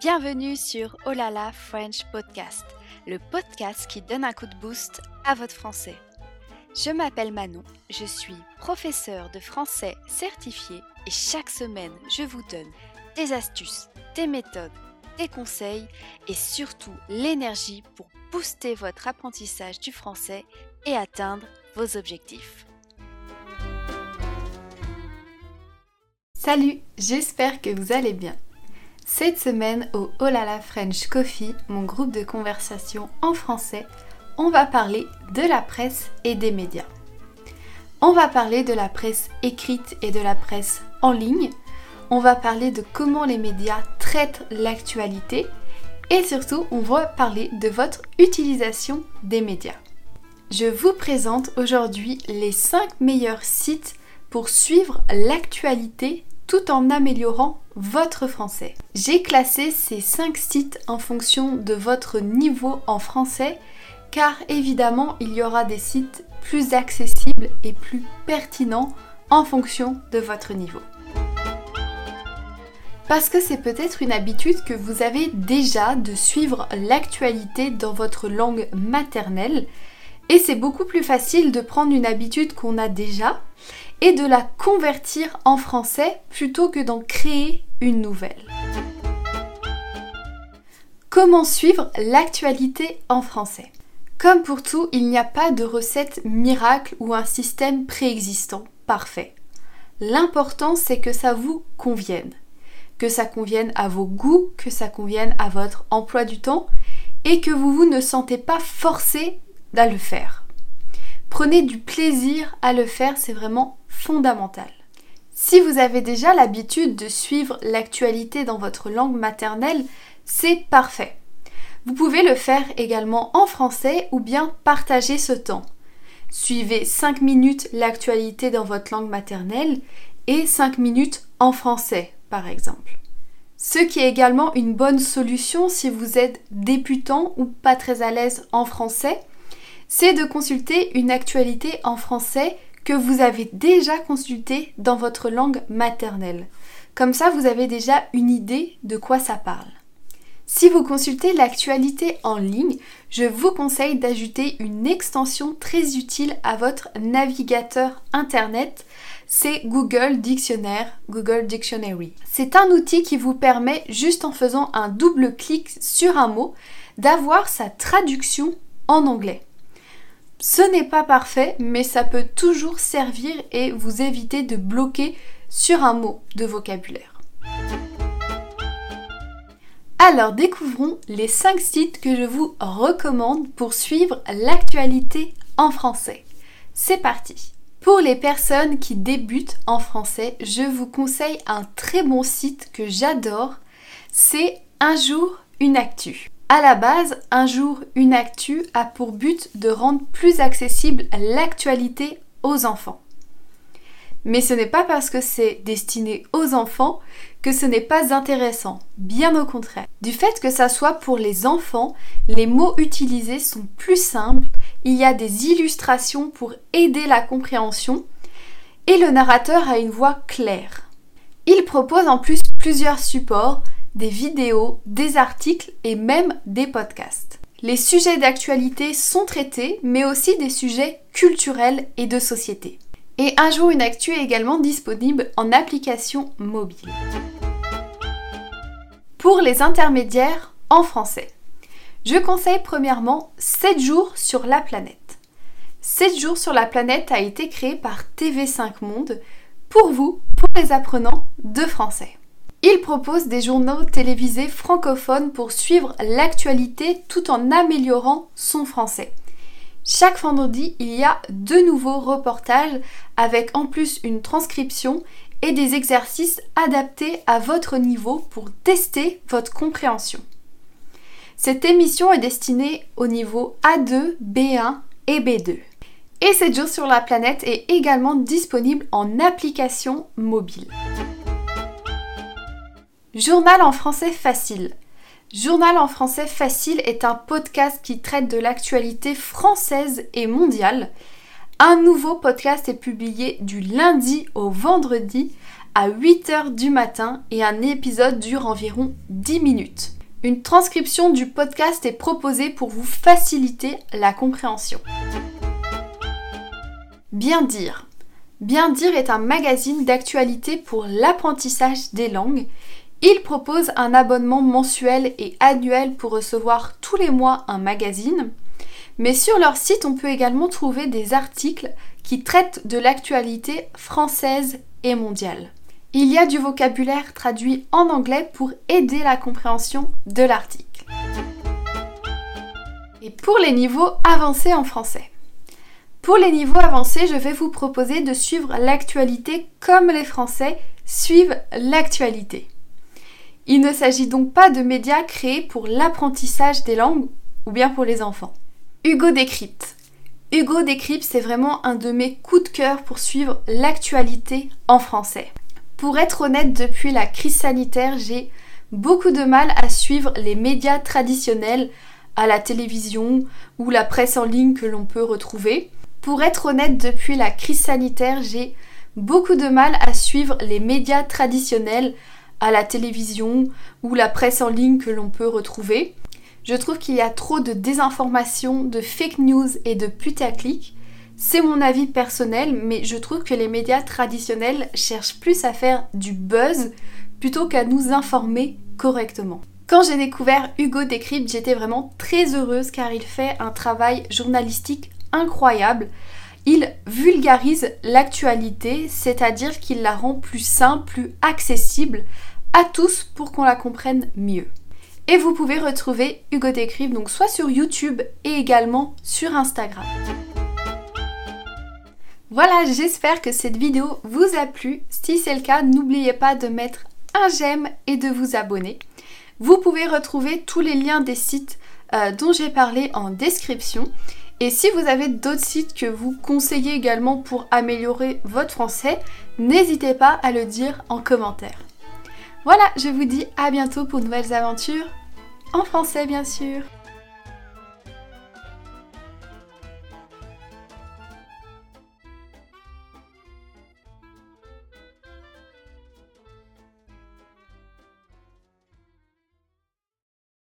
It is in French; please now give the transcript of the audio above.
Bienvenue sur Olala French Podcast, le podcast qui donne un coup de boost à votre français. Je m'appelle Manon, je suis professeure de français certifié et chaque semaine je vous donne des astuces, des méthodes, des conseils et surtout l'énergie pour booster votre apprentissage du français et atteindre vos objectifs. Salut, j'espère que vous allez bien. Cette semaine au Olala French Coffee, mon groupe de conversation en français, on va parler de la presse et des médias. On va parler de la presse écrite et de la presse en ligne. On va parler de comment les médias traitent l'actualité et surtout on va parler de votre utilisation des médias. Je vous présente aujourd'hui les 5 meilleurs sites pour suivre l'actualité tout en améliorant votre français. J'ai classé ces 5 sites en fonction de votre niveau en français car évidemment il y aura des sites plus accessibles et plus pertinents en fonction de votre niveau. Parce que c'est peut-être une habitude que vous avez déjà de suivre l'actualité dans votre langue maternelle et c'est beaucoup plus facile de prendre une habitude qu'on a déjà et de la convertir en français plutôt que d'en créer une nouvelle. Comment suivre l'actualité en français? Comme pour tout, il n'y a pas de recette miracle ou un système préexistant parfait. L'important c'est que ça vous convienne. Que ça convienne à vos goûts, que ça convienne à votre emploi du temps et que vous, vous ne sentez pas forcé à le faire. Prenez du plaisir à le faire, c'est vraiment fondamental. Si vous avez déjà l'habitude de suivre l'actualité dans votre langue maternelle, c'est parfait. Vous pouvez le faire également en français ou bien partager ce temps. Suivez 5 minutes l'actualité dans votre langue maternelle et 5 minutes en français, par exemple. Ce qui est également une bonne solution si vous êtes débutant ou pas très à l'aise en français, c'est de consulter une actualité en français que vous avez déjà consultée dans votre langue maternelle. Comme ça, vous avez déjà une idée de quoi ça parle. Si vous consultez l'actualité en ligne, je vous conseille d'ajouter une extension très utile à votre navigateur internet. C'est Google Dictionnaire, Google Dictionary. C'est un outil qui vous permet, juste en faisant un double clic sur un mot, d'avoir sa traduction en anglais. Ce n'est pas parfait, mais ça peut toujours servir et vous éviter de bloquer sur un mot de vocabulaire. Alors découvrons les 5 sites que je vous recommande pour suivre l'actualité en français. C'est parti Pour les personnes qui débutent en français, je vous conseille un très bon site que j'adore, c'est Un jour une actu. À la base, un jour, une actu a pour but de rendre plus accessible l'actualité aux enfants. Mais ce n'est pas parce que c'est destiné aux enfants que ce n'est pas intéressant, bien au contraire. Du fait que ça soit pour les enfants, les mots utilisés sont plus simples, il y a des illustrations pour aider la compréhension et le narrateur a une voix claire. Il propose en plus plusieurs supports des vidéos, des articles et même des podcasts. Les sujets d'actualité sont traités, mais aussi des sujets culturels et de société. Et un jour une actu est également disponible en application mobile. Pour les intermédiaires en français, je conseille premièrement 7 jours sur la planète. 7 jours sur la planète a été créé par TV5 Monde pour vous, pour les apprenants de français. Il propose des journaux télévisés francophones pour suivre l'actualité tout en améliorant son français. Chaque vendredi, il y a deux nouveaux reportages avec en plus une transcription et des exercices adaptés à votre niveau pour tester votre compréhension. Cette émission est destinée au niveau A2, B1 et B2. Et 7 jours sur la planète est également disponible en application mobile. Journal en français facile. Journal en français facile est un podcast qui traite de l'actualité française et mondiale. Un nouveau podcast est publié du lundi au vendredi à 8h du matin et un épisode dure environ 10 minutes. Une transcription du podcast est proposée pour vous faciliter la compréhension. Bien dire. Bien dire est un magazine d'actualité pour l'apprentissage des langues. Il propose un abonnement mensuel et annuel pour recevoir tous les mois un magazine. Mais sur leur site, on peut également trouver des articles qui traitent de l'actualité française et mondiale. Il y a du vocabulaire traduit en anglais pour aider la compréhension de l'article. Et pour les niveaux avancés en français. Pour les niveaux avancés, je vais vous proposer de suivre l'actualité comme les Français suivent l'actualité. Il ne s'agit donc pas de médias créés pour l'apprentissage des langues ou bien pour les enfants. Hugo Décrypte. Hugo Décrypte, c'est vraiment un de mes coups de cœur pour suivre l'actualité en français. Pour être honnête, depuis la crise sanitaire, j'ai beaucoup de mal à suivre les médias traditionnels à la télévision ou la presse en ligne que l'on peut retrouver. Pour être honnête, depuis la crise sanitaire, j'ai beaucoup de mal à suivre les médias traditionnels à la télévision ou la presse en ligne que l'on peut retrouver. Je trouve qu'il y a trop de désinformation, de fake news et de putaclic. C'est mon avis personnel, mais je trouve que les médias traditionnels cherchent plus à faire du buzz plutôt qu'à nous informer correctement. Quand j'ai découvert Hugo Décrypte, j'étais vraiment très heureuse car il fait un travail journalistique incroyable. Il vulgarise l'actualité, c'est-à-dire qu'il la rend plus simple, plus accessible à tous pour qu'on la comprenne mieux. Et vous pouvez retrouver Hugo Décrypte donc soit sur YouTube et également sur Instagram. Voilà, j'espère que cette vidéo vous a plu. Si c'est le cas, n'oubliez pas de mettre un j'aime et de vous abonner. Vous pouvez retrouver tous les liens des sites euh, dont j'ai parlé en description. Et si vous avez d'autres sites que vous conseillez également pour améliorer votre français, n'hésitez pas à le dire en commentaire. Voilà, je vous dis à bientôt pour de nouvelles aventures, en français bien sûr.